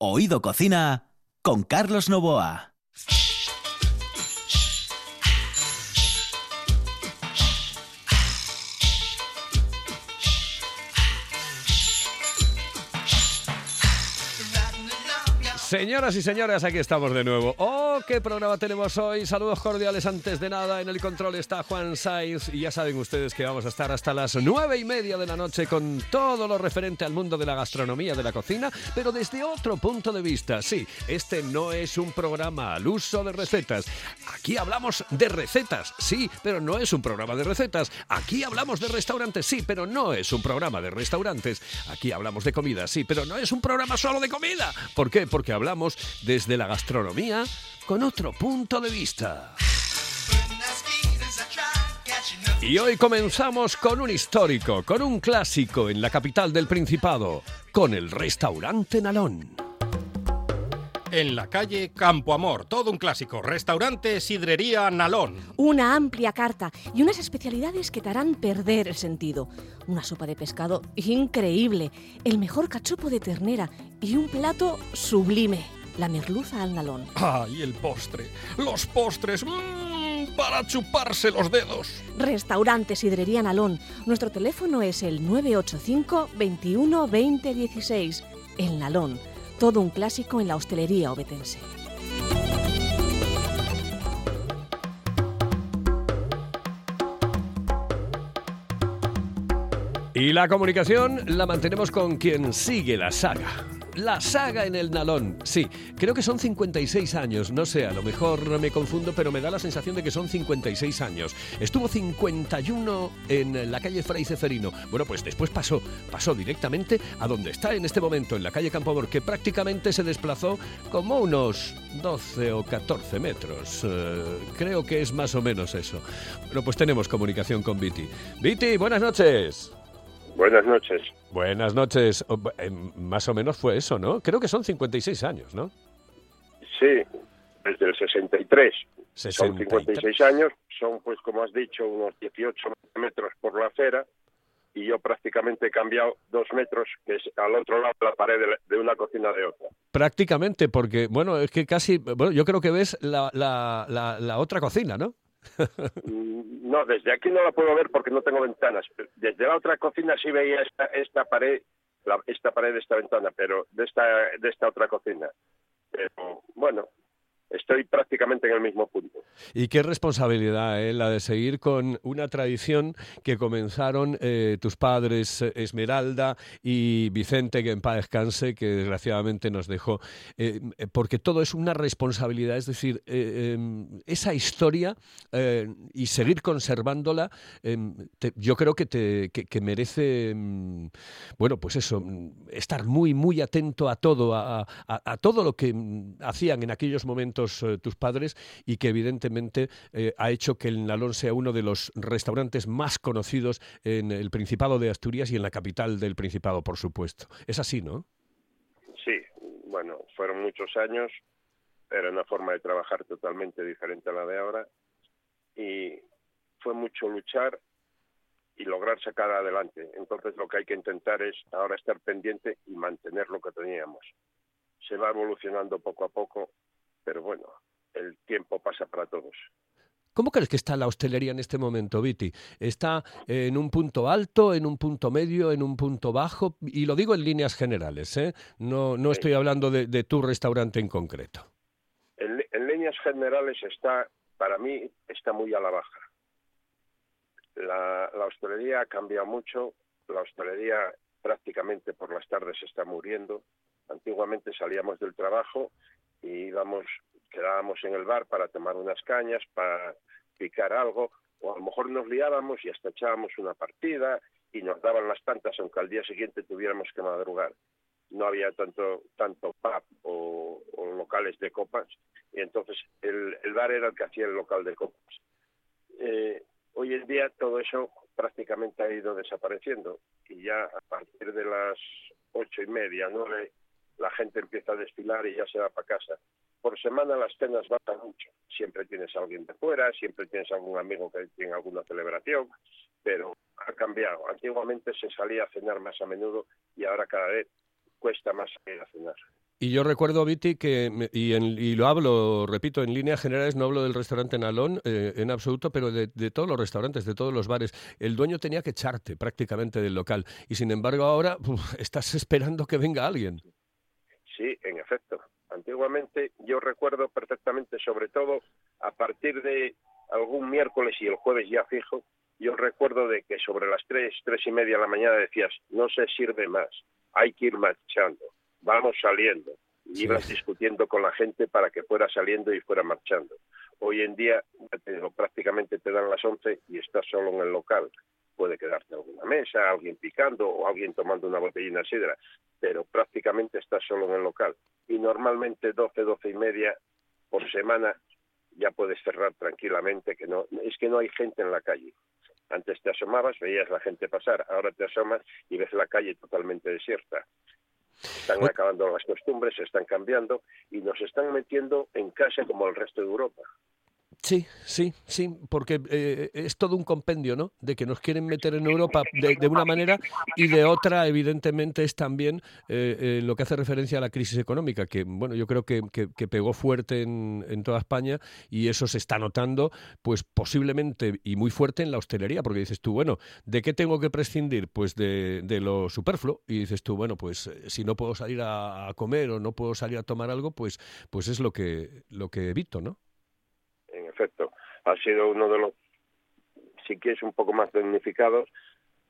Oído Cocina con Carlos Novoa. Señoras y señores, aquí estamos de nuevo. ¡Oh, qué programa tenemos hoy! Saludos cordiales antes de nada. En el control está Juan Saiz y ya saben ustedes que vamos a estar hasta las nueve y media de la noche con todo lo referente al mundo de la gastronomía, de la cocina, pero desde otro punto de vista. Sí, este no es un programa al uso de recetas. Aquí hablamos de recetas, sí, pero no es un programa de recetas. Aquí hablamos de restaurantes, sí, pero no es un programa de restaurantes. Aquí hablamos de comida, sí, pero no es un programa solo de comida. ¿Por qué? Porque hablamos desde la gastronomía con otro punto de vista. Y hoy comenzamos con un histórico, con un clásico en la capital del Principado, con el restaurante Nalón. En la calle Campo Amor, todo un clásico. Restaurante Sidrería Nalón. Una amplia carta y unas especialidades que te harán perder el sentido. Una sopa de pescado increíble, el mejor cachopo de ternera y un plato sublime, la merluza al nalón. ¡Ay, el postre! ¡Los postres! ¡Mmm! Para chuparse los dedos. Restaurante Sidrería Nalón. Nuestro teléfono es el 985 21 20 16. El Nalón. Todo un clásico en la hostelería obetense. Y la comunicación la mantenemos con quien sigue la saga. La saga en el Nalón. Sí, creo que son 56 años. No sé, a lo mejor me confundo, pero me da la sensación de que son 56 años. Estuvo 51 en la calle Fray Ceferino. Bueno, pues después pasó, pasó directamente a donde está en este momento, en la calle Campo Amor, que prácticamente se desplazó como unos 12 o 14 metros. Eh, creo que es más o menos eso. Bueno, pues tenemos comunicación con Viti. Viti, buenas noches. Buenas noches. Buenas noches. Eh, Más o menos fue eso, ¿no? Creo que son 56 años, ¿no? Sí, desde el 63. Son 63. 56 años, son pues como has dicho unos 18 metros por la acera y yo prácticamente he cambiado dos metros, que es al otro lado de la pared de una cocina de otra. Prácticamente, porque, bueno, es que casi, bueno, yo creo que ves la, la, la, la otra cocina, ¿no? Mm, No, desde aquí no la puedo ver porque no tengo ventanas. Desde la otra cocina sí veía esta, esta pared, la- esta pared de esta ventana, pero de esta, de esta otra cocina. Pero bueno, estoy prácticamente en el mismo punto. Y qué responsabilidad, ¿eh? la de seguir con una tradición que comenzaron eh, tus padres, eh, Esmeralda y Vicente, que en paz descanse, que desgraciadamente nos dejó. Eh, porque todo es una responsabilidad, es decir, eh, esa historia y seguir conservándola, te- yo creo que, te, que, merece, mm, bueno, pues eso, mm, estar muy, muy atento a todo, a, a- a todo lo que mm, hacían en aquellos momentos eh, tus padres y que evidentemente eh, ha hecho que el Nalón sea uno de los restaurantes más conocidos en el Principado de Asturias y en la capital del Principado, por supuesto. Es así, ¿no? Sí, bueno, fueron muchos años, era una forma de trabajar totalmente diferente a la de ahora y fue mucho luchar y lograr sacar adelante. Entonces lo que hay que intentar es ahora estar pendiente y mantener lo que teníamos. Se va evolucionando poco a poco, pero bueno, el tiempo pasa para todos. ¿Cómo crees que está la hostelería en este momento, Viti? ¿Está en un punto alto, en un punto medio, en un punto bajo? Y lo digo en líneas generales, ¿eh? No, no estoy hablando de, de tu restaurante en concreto. En, en líneas generales está, para mí, está muy a la baja. La, la hostelería ha cambiado mucho, la hostelería prácticamente por las tardes se está muriendo. Antiguamente salíamos del trabajo y íbamos, quedábamos en el bar para tomar unas cañas, para picar algo, o a lo mejor nos liábamos y hasta echábamos una partida y nos daban las tantas aunque al día siguiente tuviéramos que madrugar. No había tanto tanto pub o, o locales de copas y entonces el, el bar era el que hacía el local de copas. Eh, hoy en día todo eso prácticamente ha ido desapareciendo y ya a partir de las ocho y media, nueve, la gente empieza a desfilar y ya se va para casa. Por semana las cenas bajan mucho. Siempre tienes a alguien de fuera, siempre tienes algún amigo que tiene alguna celebración, pero ha cambiado. Antiguamente se salía a cenar más a menudo y ahora cada vez cuesta más salir a cenar. Y yo recuerdo, Viti, que, y, y, lo hablo, repito, en líneas generales, no hablo del restaurante Nalón eh, en absoluto, pero de, todos los restaurantes, de todos los bares. El dueño tenía que echarte prácticamente del local. Y sin embargo, ahora estás esperando que venga alguien. Sí, en efecto. Antiguamente yo recuerdo perfectamente, sobre todo a partir de algún miércoles y el jueves ya fijo, yo recuerdo de que sobre las tres, tres y media de la mañana decías, no se sirve más, hay que ir marchando vamos saliendo. Y ibas discutiendo con la gente para que fuera saliendo y fuera marchando. Hoy en día prácticamente te dan las 11 y estás solo en el local. Puede quedarte alguna mesa, alguien picando o alguien tomando una botellina de sidra, pero prácticamente estás solo en el local. Y normalmente 12, 12 y media por semana ya puedes cerrar tranquilamente, que no es que no hay gente en la calle. Antes te asomabas, veías la gente pasar, ahora te asomas y ves la calle totalmente desierta. Están acabando las costumbres, se están cambiando y nos están metiendo en casa como el resto de Europa. Sí, sí, sí, porque eh, es todo un compendio, ¿no? De que nos quieren meter en Europa de, una manera y de otra, evidentemente, es también eh, eh, lo que hace referencia a la crisis económica, que, bueno, yo creo que, pegó fuerte en, toda España y eso se está notando, pues posiblemente y muy fuerte en la hostelería, porque dices tú, bueno, ¿de qué tengo que prescindir? Pues de, lo superfluo. Y dices tú, bueno, pues si no puedo salir a, a, comer o no puedo salir a tomar algo, pues, pues es lo que, lo que evito, ¿no? Efecto, ha sido uno de los, si quieres, un poco más damnificados.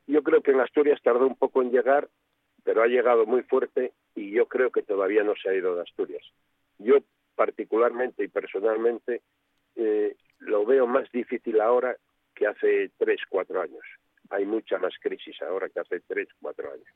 Yo creo que en Asturias tardó un poco en llegar, pero ha llegado muy fuerte y yo creo que todavía no se ha ido de Asturias. Yo particularmente y personalmente eh, lo veo más difícil ahora que hace tres, cuatro años. Hay mucha más crisis ahora que hace tres, cuatro años.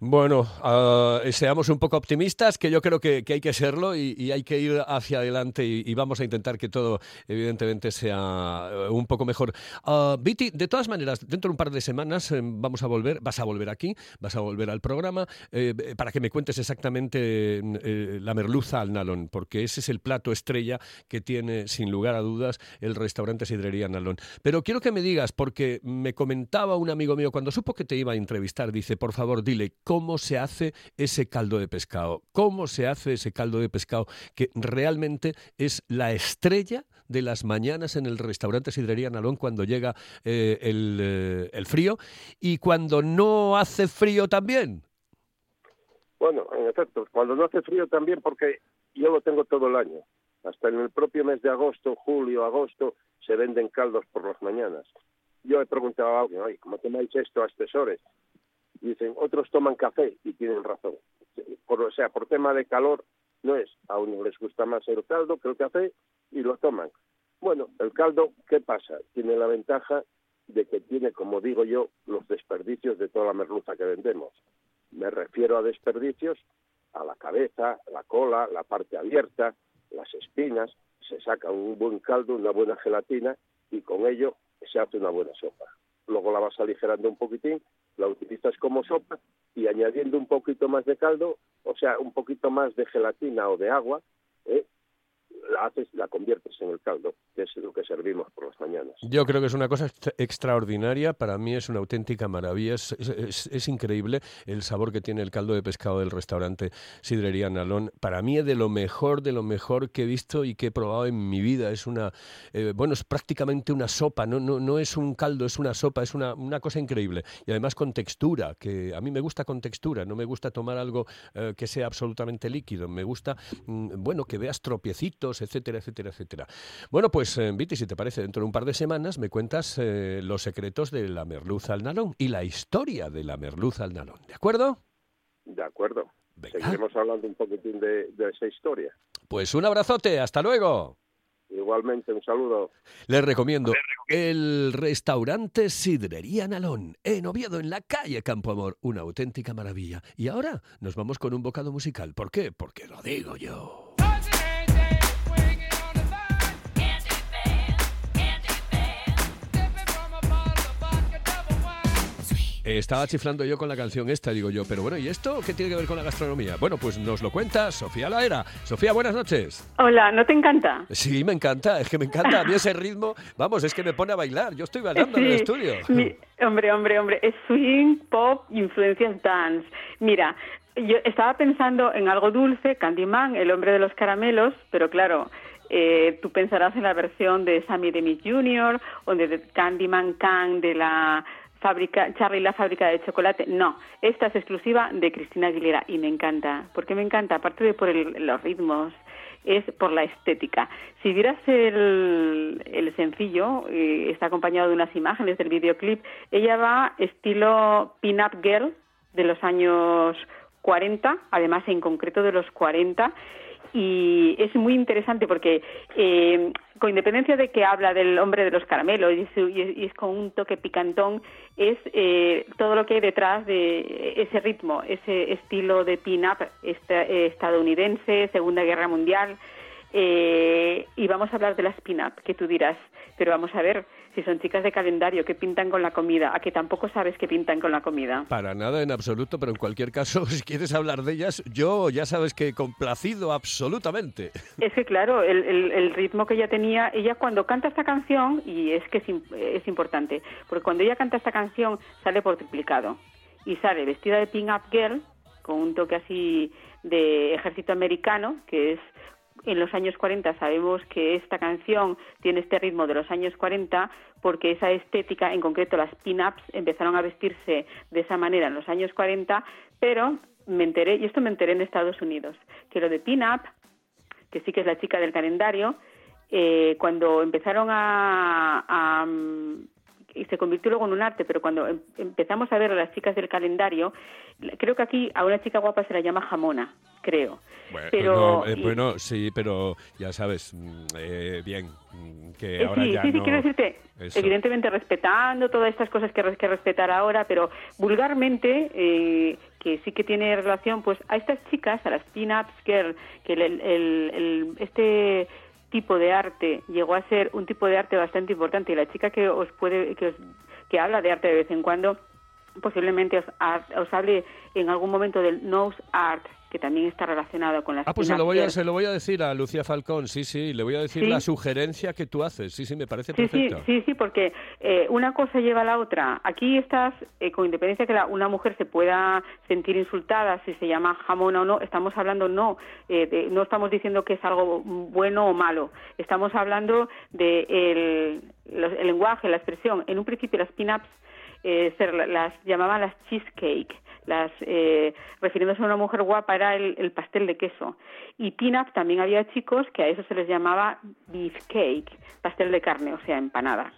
Bueno, uh, seamos un poco optimistas, que yo creo que, hay que serlo y, hay que ir hacia adelante y, vamos a intentar que todo, evidentemente, sea eh, un poco mejor. Uh, Viti, de todas maneras, dentro de un par de semanas eh, vamos a volver, vas a volver aquí, vas a volver al programa eh, para que me cuentes exactamente la merluza al nalón, porque ese es el plato estrella que tiene, sin lugar a dudas, el restaurante Sidrería Nalón. Pero quiero que me digas, porque me comentaba un amigo mío cuando supo que te iba a entrevistar, dice, por favor, dile cómo se hace ese caldo de pescado, cómo se hace ese caldo de pescado que realmente es la estrella de las mañanas en el restaurante Sidrería Nalón cuando llega eh, eh, el, frío y cuando no hace frío también. Bueno, en efecto, cuando no hace frío también porque yo lo tengo todo el año. Hasta en el propio mes de agosto, julio, agosto, se venden caldos por las mañanas. Yo he preguntado a alguien, oye, ¿cómo tomáis esto a dicen, otros toman café y tienen razón. O sea, por tema de calor no es, a uno les gusta más el caldo que el café y lo toman. Bueno, el caldo, ¿qué pasa? Tiene la ventaja de que tiene, como digo yo, los desperdicios de toda la merluza que vendemos. Me refiero a desperdicios a la cabeza, la cola, la parte abierta, las espinas, se saca un buen caldo, una buena gelatina y con ello se hace una buena sopa. Luego la vas aligerando un poquitín la utilizas como sopa y añadiendo un poquito más de caldo, o sea, un poquito más de gelatina o de agua, ¿eh? La haces, la conviertes en el caldo, que es lo que servimos por las mañanas. Yo creo que es una cosa extraordinaria, para mí es una auténtica maravilla, es, increíble el sabor que tiene el caldo de pescado del restaurante Sidrería Nalón. Para mí es de lo mejor, de lo mejor que he visto y que he probado en mi vida. Es una, eh, bueno, es prácticamente una sopa, no, no, no es un caldo, es una sopa, es una, una, cosa increíble. Y además con textura, que a mí me gusta con textura, no me gusta tomar algo eh, que sea absolutamente líquido, me gusta, mm, bueno, que veas tropiecitos, etcétera, etcétera, etcétera. Bueno, pues eh, Viti, si te parece, dentro de un par de semanas me cuentas eh, los secretos de la merluza al nalón y la historia de la merluza al nalón, ¿de acuerdo? De acuerdo. Seguiremos hablando un poquitín de, esa historia. Pues un abrazote, hasta luego. Igualmente, un saludo. Les recomiendo el restaurante Sidrería Nalón, en Oviedo, en la calle Campo Amor. Una auténtica maravilla. Y ahora nos vamos con un bocado musical. ¿Por qué? Porque lo digo yo. Estaba chiflando yo con la canción esta, digo yo, pero bueno, ¿y esto qué tiene que ver con la gastronomía? Bueno, pues nos lo cuenta Sofía Laera. Sofía, buenas noches. Hola, ¿no te encanta? Sí, me encanta, es que me encanta. A mí ese ritmo, vamos, es que me pone a bailar. Yo estoy bailando en el estudio. hombre, hombre, hombre, es swing, pop, influencias dance. Mira, Yo estaba pensando en algo dulce, Candyman, el hombre de los caramelos, pero claro, eh, tú pensarás en la versión de Sammy Demis Jr. o de Candyman Kang de la fábrica, Charlie la fábrica de chocolate. No, esta es exclusiva de Cristina Aguilera y me encanta. ¿Por qué me encanta? Aparte de por los ritmos, es por la estética. Si vieras el, el sencillo, eh, está acompañado de unas imágenes del videoclip, ella va estilo pin-up girl de los años 40, además en concreto de los 40, y es muy interesante porque eh, con independencia de que habla del hombre de los caramelos y, es, con un toque picantón, es eh, todo lo que hay detrás de ese ritmo, ese estilo de pin-up eh, estadounidense, Segunda Guerra Mundial. y vamos a hablar de las pin-up, que tú dirás, pero vamos a ver, si son chicas de calendario que pintan con la comida, a que tampoco sabes que pintan con la comida. Para nada en absoluto, pero en cualquier caso, si quieres hablar de ellas, yo ya sabes que complacido absolutamente. Es que claro, el, ritmo que ella tenía, ella cuando canta esta canción, y es que es, es importante, porque cuando ella canta esta canción sale por triplicado y sale vestida de pin up girl con un toque así de ejército americano, que es en los años 40 sabemos que esta canción tiene este ritmo de los años 40 porque esa estética, en concreto las pin-ups, empezaron a vestirse de esa manera en los años 40, pero me enteré, y esto me enteré en Estados Unidos, que lo de pin-up, que sí que es la chica del calendario, eh, cuando empezaron a, y se convirtió luego en un arte, pero cuando em, empezamos a ver a las chicas del calendario, creo que aquí a una chica guapa se la llama jamona, creo. Bueno, pero, eh, bueno sí, pero ya sabes, mm, eh, bien, mm, que eh, ahora sí, ya sí, no... sí, quiero decirte, evidentemente respetando todas estas cosas que hay que respetar ahora, pero vulgarmente, que sí que tiene relación, pues a estas chicas, a las pin-ups girl, que el, el, este tipo de arte llegó a ser un tipo de arte bastante importante. Y la chica que os puede que, os, que habla de arte de vez en cuando posiblemente os, os hable en algún momento del nose art que también está relacionado con las Ah, pues se lo, voy a, se lo voy a decir a Lucía Falcón, sí, sí, le voy a decir la sugerencia que tú haces, sí, sí, me parece sí, perfecto. Sí, sí, porque eh, una cosa lleva a la otra. Aquí estás, eh, con independencia que la, una mujer se pueda sentir insultada si se llama jamón o no, estamos hablando no, eh, no estamos diciendo que es algo bueno o malo, estamos hablando de el, el lenguaje, la expresión. En un principio las pin-ups eh, las llamaban las cheesecake las eh, refiriéndose a una mujer guapa era el, pastel de queso. Y pin-up también había chicos que a eso se les llamaba beefcake pastel de carne o sea empanada.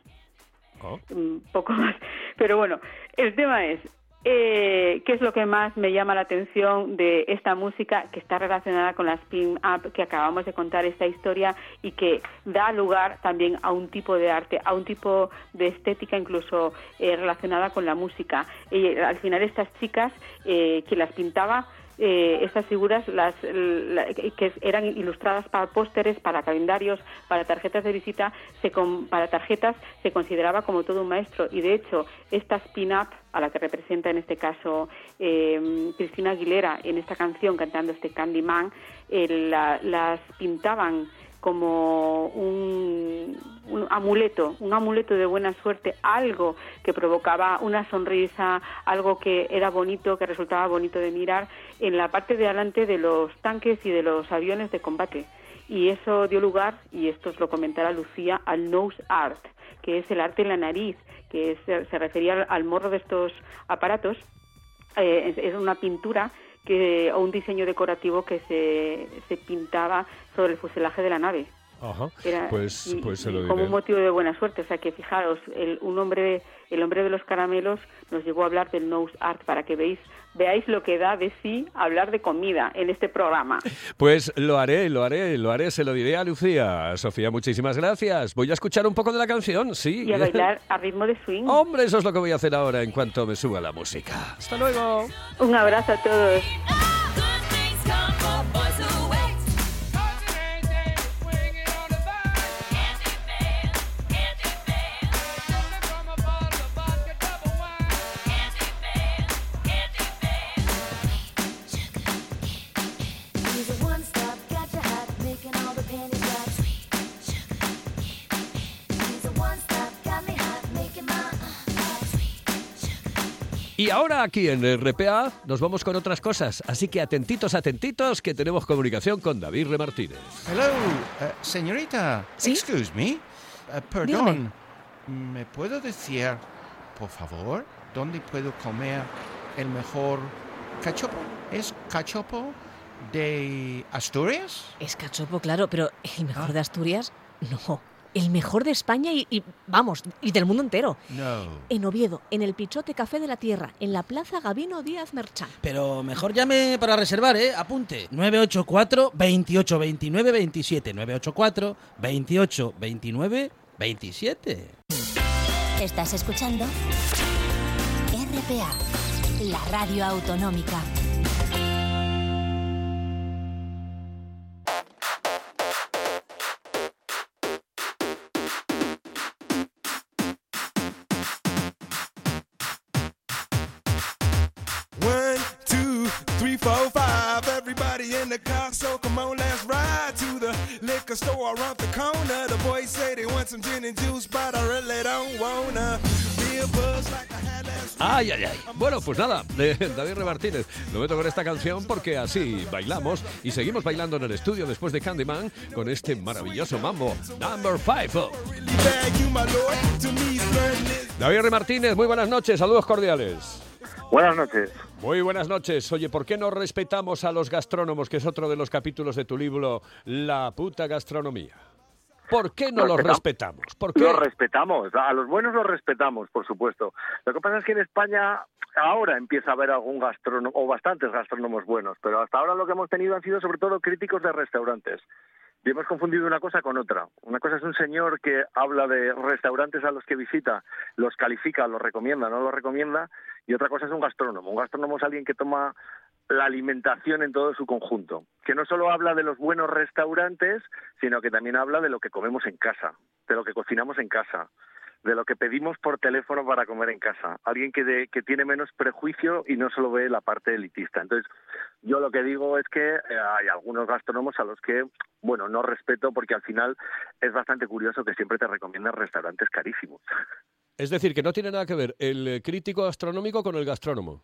Oh. un poco más. Pero bueno el tema es eh, ¿Qué es lo que más me llama la atención de esta música que está relacionada con la spin-up que acabamos de contar esta historia y que da lugar también a un tipo de arte, a un tipo de estética incluso eh, relacionada con la música? Y al final estas chicas, eh, quien las pintaba, eh, estas figuras las, que eran ilustradas para pósteres, para calendarios, para tarjetas de visita, se para tarjetas se consideraba como todo un maestro. Y de hecho esta spin-up a la que representa en este caso eh, Cristina Aguilera en esta canción cantando este Candyman, eh, las pintaban como un, amuleto, un amuleto de buena suerte, algo que provocaba una sonrisa, algo que era bonito, que resultaba bonito de mirar en la parte de adelante de los tanques y de los aviones de combate. Y eso dio lugar, y esto os lo comentará Lucía, al nose art, que es el arte en la nariz, que se refería al, morro de estos aparatos. Eh, es una pintura o un diseño decorativo que se, se pintaba sobre el fuselaje de la nave. Ajá. pues, pues se lo Como un motivo de buena suerte. O sea que fijaros, el, un hombre, el hombre de los caramelos nos llegó a hablar del nose art para que veis, veáis lo que da de sí hablar de comida en este programa. Pues lo haré, lo haré, lo haré, se lo diré a Lucía. Sofía, muchísimas gracias. Voy a escuchar un poco de la canción, sí. Y a bailar a ritmo de swing. Hombre, eso es lo que voy a hacer ahora en cuanto me suba la música. Hasta luego. Un abrazo a todos. Y ahora aquí en RPA nos vamos con otras cosas, así que atentitos, atentitos, que tenemos comunicación con David Remartínez. Hello, eh, señorita. ¿Sí? Excuse me. Eh, perdón. Dígame. ¿Me puedo decir, por favor, dónde puedo comer el mejor cachopo? ¿Es cachopo de Asturias? Es cachopo, claro, pero el mejor de Asturias, no. El mejor de España y, y, vamos, y del mundo entero. No. En Oviedo, en el Pichote Café de la Tierra, en la Plaza Gabino Díaz Merchán. Pero mejor llame para reservar, ¿eh? Apunte. 984 28 29 27. 984 28 29 27. Estás escuchando RPA, la radio autonómica. Four, five. Everybody in the car, so come on, let's ride to the liquor store around the corner. The boys say they want some gin and juice, but I really don't wanna be a buzz like I had Ay, ay, ay. Bueno, pues nada, de David Remartínez. Lo meto con esta canción porque así bailamos y seguimos bailando en el estudio después de Candyman con este maravilloso mambo, Number 5. really bad. You, my lord, to me, flirting is David Remartínez, muy buenas noches, saludos cordiales. Buenas noches. Muy buenas noches. Oye, ¿por qué no respetamos a los gastrónomos, que es otro de los capítulos de tu libro, La puta gastronomía? ¿Por qué no los Respetamos. ¿Por qué? Los respetamos, a los buenos los respetamos, por supuesto. Lo que pasa es que en España ahora empieza a haber algún gastrónomo, o bastantes gastrónomos buenos, pero hasta ahora lo que hemos tenido han sido sobre todo críticos de restaurantes. Y hemos confundido una cosa con otra. Una cosa es un señor que habla de restaurantes a los que visita, los califica, los recomienda, no los recomienda, y otra cosa es un gastrónomo. Un gastrónomo es alguien que toma la alimentación en todo su conjunto, que no solo habla de los buenos restaurantes, sino que también habla de lo que comemos en casa, de lo que cocinamos en casa, de lo que pedimos por teléfono para comer en casa. Alguien que, de- que tiene menos prejuicio y no solo ve la parte elitista. Entonces, yo lo que digo es que eh, hay algunos gastrónomos a los que, bueno, no respeto porque al final es bastante curioso que siempre te recomiendan restaurantes carísimos. Es decir, que no tiene nada que ver el crítico gastronómico con el gastrónomo.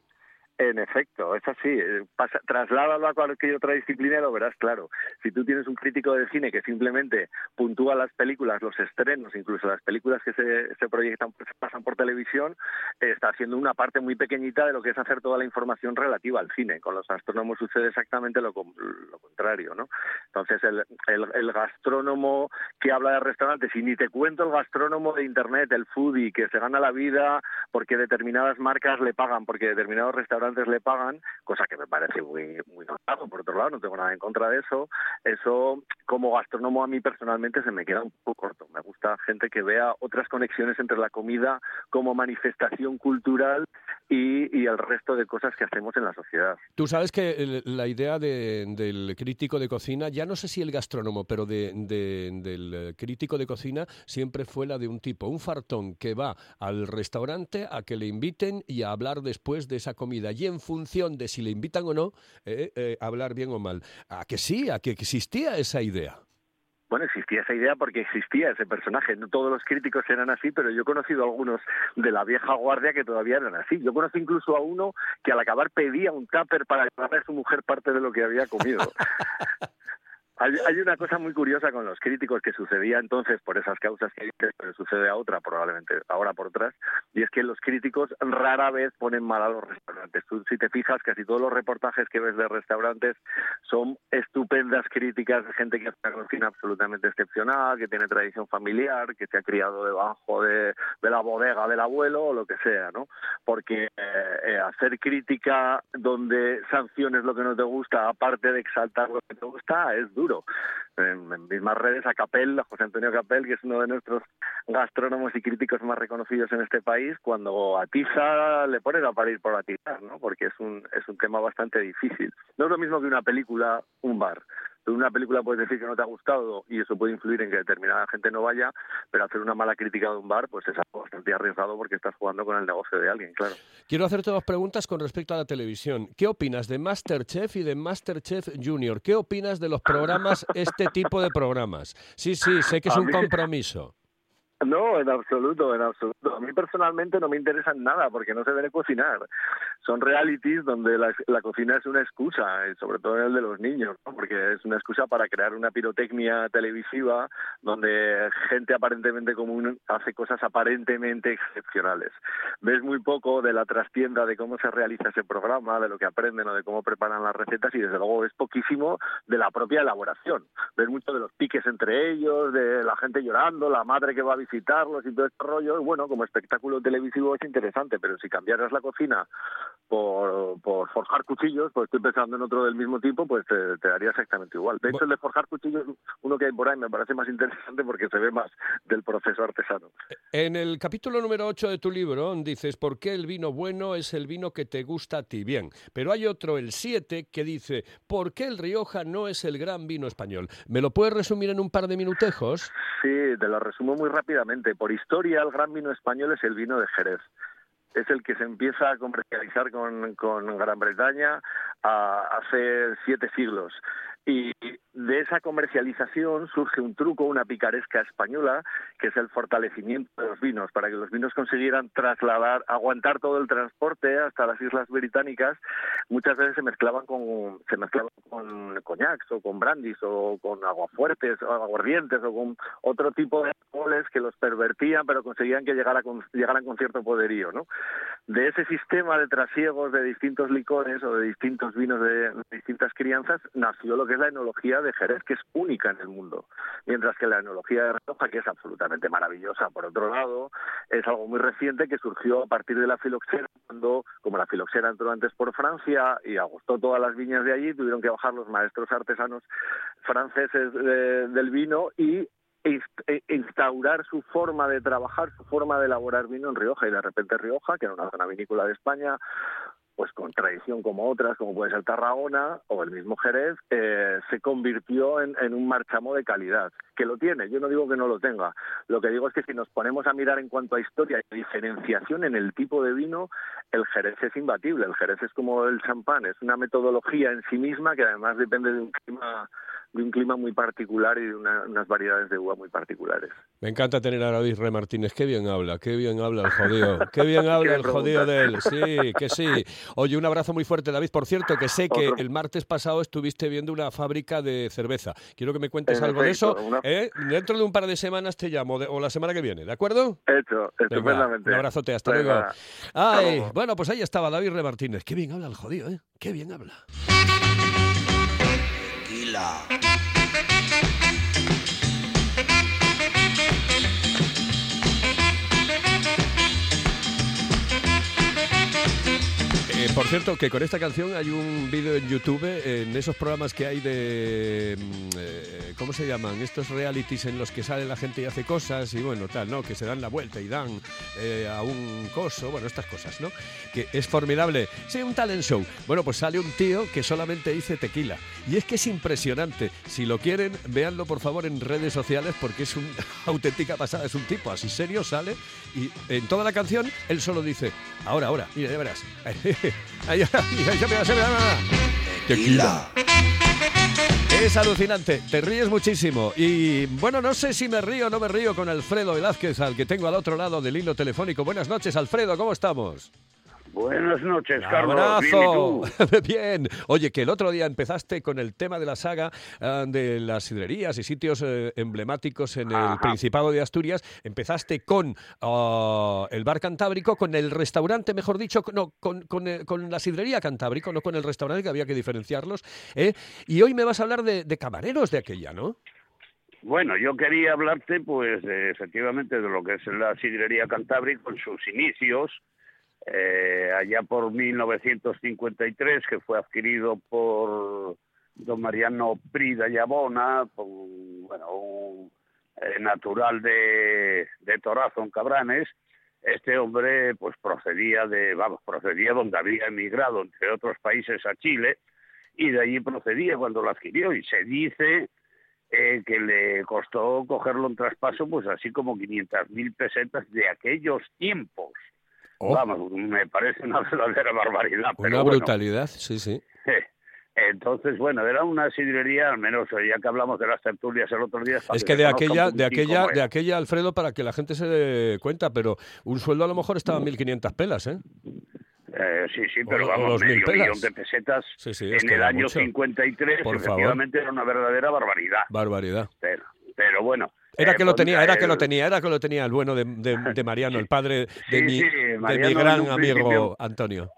En efecto, es así. Eh, Pasa, trasládalo a cualquier otra disciplina y lo verás claro. Si tú tienes un crítico de cine que simplemente puntúa las películas, los estrenos, incluso las películas que se, se proyectan, se pasan por televisión, está haciendo una parte muy pequeñita de lo que es hacer toda la información relativa al cine. Con los astrónomos sucede exactamente lo, lo contrario, ¿no? Entonces, el, el, el gastrónomo que habla de restaurantes, y ni te cuento el gastrónomo de Internet, el foodie, que se gana la vida porque determinadas marcas le pagan, porque determinados restaurantes le pagan, cosa que me parece muy, muy notado, por otro lado, no tengo nada en contra de eso. Eso, como gastrónomo, a mí personalmente se me queda un poco corto. Me gusta gente que vea otras conexiones entre la comida como manifestación cultural y, y el resto de cosas que hacemos en la sociedad. Tú sabes que la idea de- del crítico de cocina, ya no sé si el gastrónomo, pero de- de- del crítico de cocina siempre fue la de un tipo, un fartón que va al restaurante a que le inviten y a hablar después de esa comida. Y en función de si le invitan o no, eh, eh, hablar bien o mal. A que sí, a que existía esa idea. Bueno, existía esa idea porque existía ese personaje. No todos los críticos eran así, pero yo he conocido a algunos de la vieja guardia que todavía eran así. Yo conocí incluso a uno que al acabar pedía un tupper para llevarle a su mujer parte de lo que había comido. Hay, hay una cosa muy curiosa con los críticos que sucedía entonces por esas causas que dices, pero sucede a otra, probablemente ahora por otras, y es que los críticos rara vez ponen mal a los restaurantes. Tú, si te fijas, casi todos los reportajes que ves de restaurantes son estupendas críticas de gente que hace una cocina absolutamente excepcional, que tiene tradición familiar, que se ha criado debajo de, la bodega del abuelo o lo que sea, ¿no? Porque eh, eh, hacer crítica donde sanciones lo que no te gusta, aparte de exaltar lo que te gusta, es duro. En, en mismas redes a Capel, a José Antonio Capel, que es uno de nuestros gastrónomos y críticos más reconocidos en este país, cuando atiza le pones a parir por atizar, ¿no? Porque es un, es un tema bastante difícil. No es lo mismo que una película, un bar. Una película puedes decir que no te ha gustado y eso puede influir en que determinada gente no vaya, pero hacer una mala crítica de un bar pues es algo bastante arriesgado porque estás jugando con el negocio de alguien, claro. Quiero hacerte dos preguntas con respecto a la televisión. ¿Qué opinas de Masterchef y de Masterchef Junior? ¿Qué opinas de los programas, este tipo de programas? Sí, sí, sé que es A un mí- compromiso. No, en absoluto, en absoluto. A mí personalmente no me interesa nada porque no se debe cocinar. Son realities donde la, cocina es una excusa, y sobre todo en el de los niños, ¿no? porque es una excusa para crear una pirotecnia televisiva donde gente aparentemente común hace cosas aparentemente excepcionales. Ves muy poco de la trastienda de cómo se realiza ese programa, de lo que aprenden o de cómo preparan las recetas y desde luego es poquísimo de la propia elaboración. Ves mucho de los piques entre ellos, de la gente llorando, la madre que va a visitarlos y todo este rollo. Bueno, como espectáculo televisivo es interesante, pero si cambiaras la cocina por, por forjar cuchillos, pues estoy pensando en otro del mismo tipo, pues te, te daría exactamente igual. De hecho, el de forjar cuchillos, uno que hay por ahí, me parece más interesante porque se ve más del proceso artesano. En el capítulo número 8 de tu libro dices, ¿por qué el vino bueno es el vino que te gusta a ti? Bien, pero hay otro, el 7, que dice, ¿por qué el Rioja no es el gran vino español? ¿Me lo puedes resumir en un par de minutejos? Sí, te lo resumo muy Por historia, el gran vino español es el vino de Jerez es el que se empieza a comercializar con, Gran Bretaña hace siete siglos. Y de esa comercialización surge un truco, una picaresca española, que es el fortalecimiento de los vinos, para que los vinos consiguieran trasladar, aguantar todo el transporte hasta las islas británicas. Muchas veces se mezclaban con, se mezclaban con coñacs o con brandis o con aguafuertes o aguardientes o con otro tipo de alcoholes que los pervertían, pero conseguían que llegara con, llegaran con cierto poderío, ¿no? De ese sistema de trasiegos de distintos licores o de distintos vinos de, de distintas crianzas nació lo que es la enología de Jerez, que es única en el mundo. Mientras que la enología de Rioja, que es absolutamente maravillosa, por otro lado, es algo muy reciente que surgió a partir de la filoxera, cuando, como la filoxera entró antes por Francia y agostó todas las viñas de allí, tuvieron que bajar los maestros artesanos franceses de- del vino y e- instaurar su forma de trabajar, su forma de elaborar vino en Rioja. Y de repente Rioja, que era una zona vinícola de España, pues con tradición como otras, como puede ser Tarragona o el mismo Jerez, eh, se convirtió en, en un marchamo de calidad, que lo tiene, yo no digo que no lo tenga, lo que digo es que si nos ponemos a mirar en cuanto a historia y diferenciación en el tipo de vino, el Jerez es imbatible, el Jerez es como el champán, es una metodología en sí misma que además depende de un clima de un clima muy particular y de una- unas variedades de uva muy particulares. Me encanta tener a David Re Martínez. Qué bien habla, qué bien habla el jodido. Qué bien habla el jodido de él. Sí, que sí. Oye, un abrazo muy fuerte, David. Por cierto, que sé que Otro. el martes pasado estuviste viendo una fábrica de cerveza. Quiero que me cuentes En algo de eso. una- ¿eh? Dentro de un par de semanas te llamo, de- o la semana que viene, ¿de acuerdo? Hecho, estupendamente. un abrazote, hasta Venga, luego. Ay, bueno, pues ahí estaba David Re Martínez. Qué bien habla el jodido, ¿eh? Qué bien habla. Yeah. Eh, por cierto, que con esta canción hay un vídeo en YouTube, en esos programas que hay de... mm, eh, ¿Cómo se llaman? Estos realities en los que sale la gente y hace cosas y bueno, tal, ¿no? Que se dan la vuelta y dan eh, a un coso, bueno, estas cosas, ¿no? Que es formidable. Sí, un talent show. Bueno, pues sale un tío que solamente dice tequila. Y es que es impresionante. Si lo quieren, véanlo por favor en redes sociales porque es una auténtica pasada. Es un tipo así serio, sale y en toda la canción él solo dice, ahora, ahora, mira, ya verás. Tequila. Es alucinante, te ríes muchísimo. Y bueno, no sé si me río o no me río con Alfredo Velázquez, al que tengo al otro lado del hilo telefónico. Buenas noches, Alfredo, ¿cómo estamos? Buenas noches, Carlos. Bien, ¿y ¡Abrazo! tú? Bien. Oye, que el otro día empezaste con el tema de la saga ah, de las sidrerías y sitios eh, emblemáticos en el. Principado de Asturias. Empezaste con ah, el bar Cantábrico, con el restaurante, mejor dicho, con- no, con, con, eh, con la sidrería Cantábrico, no con el restaurante, que había que diferenciarlos. ¿eh? Y hoy me vas a hablar de, de camareros de aquella, ¿no? Bueno, yo quería hablarte, pues, de, efectivamente, de lo que es la sidrería Cantábrico en sus inicios, eh, allá por 1953, que fue adquirido por don Mariano Prida Yabona, por bueno, un eh, natural de, de Torazo en Cabranes. Este hombre, pues, procedía de, vamos, procedía donde había emigrado, entre otros países, a Chile, y de allí procedía cuando lo adquirió, y se dice eh, que le costó cogerlo en traspaso, pues así como 500.000 pesetas de aquellos tiempos. Oh. Vamos, me parece una verdadera barbaridad. Pero Una bueno, brutalidad, sí, sí. Entonces, bueno, era una sidrería, al menos ya que hablamos de las tertulias el otro día. Es que de aquella, de aquella, de aquella, Alfredo, para que la gente se dé cuenta, pero un sueldo a lo mejor estaba en 1.500 pelas, ¿eh? Eh, sí, sí, pero O- vamos, medio millón de pesetas Sí, sí, en el año mucho. 53, Por favor. efectivamente era una verdadera barbaridad. Barbaridad. Pero, pero bueno. Era eh, que lo tenía, era que lo tenía, era que lo tenía el bueno de, de- de Mariano, el padre de Sí, mi, sí, de mi gran amigo Antonio.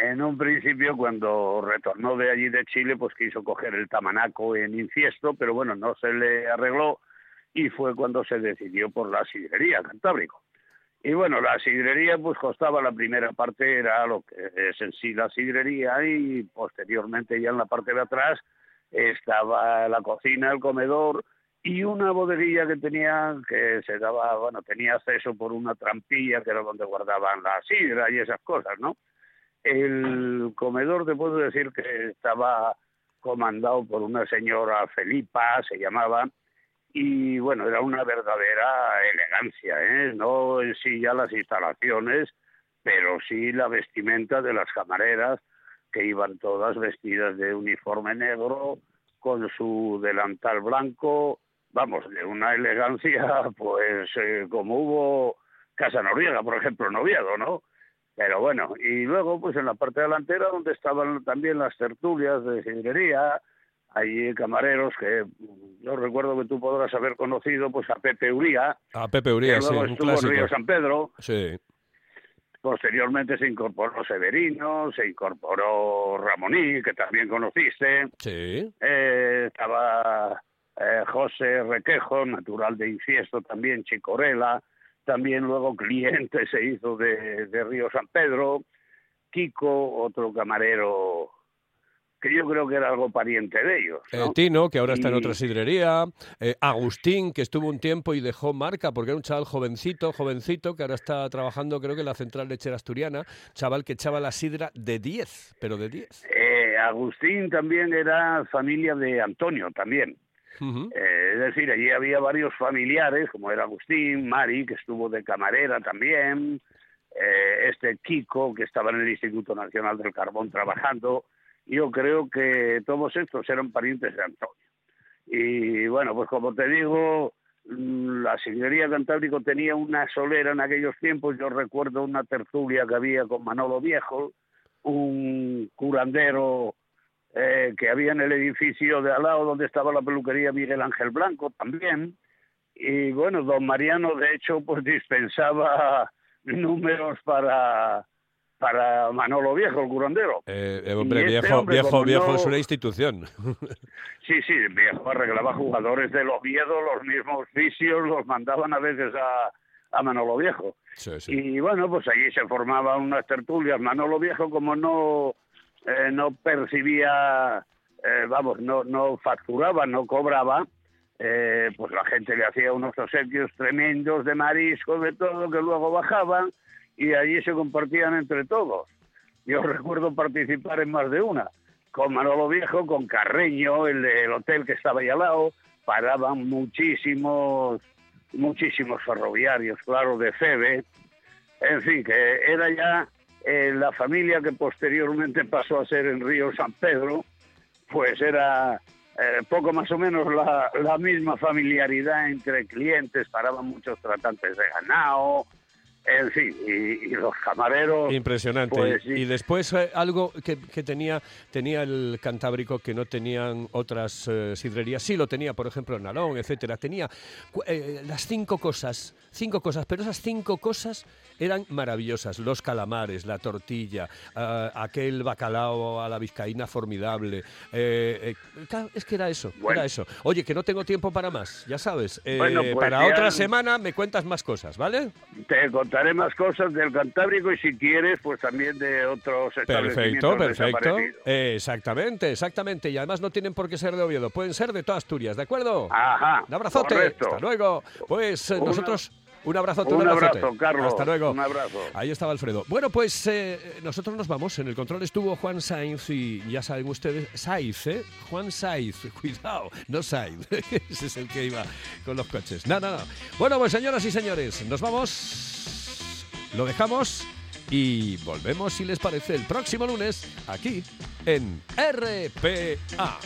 En un principio, cuando retornó de allí de Chile, pues quiso coger el tamanaco en infiesto, pero bueno, no se le arregló y fue cuando se decidió por la sidrería Cantábrico. Y bueno, la sidrería pues costaba la primera parte, era lo que es en sí la sidrería y posteriormente ya en la parte de atrás estaba la cocina, el comedor y una bodeguilla que tenía, que se daba, bueno, tenía acceso por una trampilla que era donde guardaban la sidra y esas cosas, ¿no? El comedor te puedo decir que estaba comandado por una señora Felipa, se llamaba, y bueno, era una verdadera elegancia, ¿eh? no en sí ya las instalaciones, pero sí la vestimenta de las camareras, que iban todas vestidas de uniforme negro, con su delantal blanco, vamos, de una elegancia, pues eh, como hubo Casa Noriega, por ejemplo, en Oviedo, ¿no? Pero bueno, y luego pues en la parte delantera donde estaban también las tertulias de sidrería, hay camareros que mm, yo recuerdo que tú podrás haber conocido pues a Pepe Uría, A Pepe que Uría, sí, luego un estuvo en. Río San Pedro, Sí. posteriormente se incorporó Severino, se incorporó Ramoní, que también conociste, Sí. eh, estaba eh, José Requejo, natural de Infiesto también, Chicorela, también luego cliente se hizo de, de Río San Pedro, Kiko, otro camarero que yo creo que era algo pariente de ellos. Eh, ¿no? Tino, que ahora está en otra sidrería. eh, Agustín, que estuvo un tiempo y dejó marca porque era un chaval jovencito, jovencito, que ahora está trabajando, creo que en la central lechera asturiana. Chaval que echaba la sidra de 10, pero de 10. Eh, Agustín también era familia de Antonio, también. Eh, es decir, allí había varios familiares, como era Agustín, Mari, que estuvo de camarera también, eh, este Kiko, que estaba en el Instituto Nacional del Carbón trabajando. Yo creo que todos estos eran parientes de Antonio. Y bueno, pues como te digo, mm, la Señoría Cantábrico tenía una solera en aquellos tiempos. Yo recuerdo una tertulia que había con Manolo Viejo, un curandero eh, que había en el edificio de al lado donde estaba la peluquería Miguel Ángel Blanco también. Y bueno, don Mariano de hecho pues dispensaba números para, para Manolo Viejo, el curandero. Eh, eh, hombre, este viejo, hombre, viejo, viejo no- es una institución. Sí, sí, viejo arreglaba jugadores del Oviedo, los mismos fisios los mandaban a veces a, a Manolo Viejo. Sí, sí. Y bueno, pues allí se formaban unas tertulias. Manolo Viejo, como no, eh, no percibía, eh, vamos, no, no facturaba, no cobraba, eh, pues la gente le hacía unos obsequios tremendos de marisco, de todo, que luego bajaban y allí se compartían entre todos. Yo recuerdo participar en más de una, con Manolo Viejo, con Carreño, el hotel que estaba ahí al lado, paraban muchísimos, muchísimos ferroviarios, claro, de Febe, en fin, que era ya eh, la familia que posteriormente pasó a ser en Río San Pedro, pues era eh, poco más o menos la, la misma familiaridad entre clientes, paraban muchos tratantes de ganado, en fin, y, y los camareros... Impresionante. pues, y, y después eh, algo que, que tenía, tenía el Cantábrico que no tenían otras eh, sidrerías. Sí lo tenía, por ejemplo, en Nalón, etcétera. Tenía eh, las cinco cosas, cinco cosas, pero esas cinco cosas eran maravillosas. Los calamares, la tortilla, aquel bacalao a la vizcaína formidable. Es que era eso, Bueno. era eso. Oye, que no tengo tiempo para más, ya sabes. Bueno, pues para ya- otra semana me cuentas más cosas, ¿vale? Te contaré más cosas del Cantábrico y si quieres, pues también de otros Perfecto, perfecto. Eh, exactamente, exactamente. Y además no tienen por qué ser de Oviedo, pueden ser de toda Asturias, ¿de acuerdo? Ajá. Un abrazote. correcto. Hasta luego. Pues eh, Un- nosotros. Un abrazote, un abrazote. abrazo, Carlos. Hasta luego. Un abrazo. Ahí estaba Alfredo. Bueno, pues eh, nosotros nos vamos. En el control estuvo Juan Sainz y ya saben ustedes, Saiz, ¿eh? Juan Saiz, cuidado, no Sainz. Ese es el que iba con los coches. No, no, no. Bueno, pues señoras y señores, nos vamos. Lo dejamos y volvemos, si les parece, el próximo lunes aquí en RPA.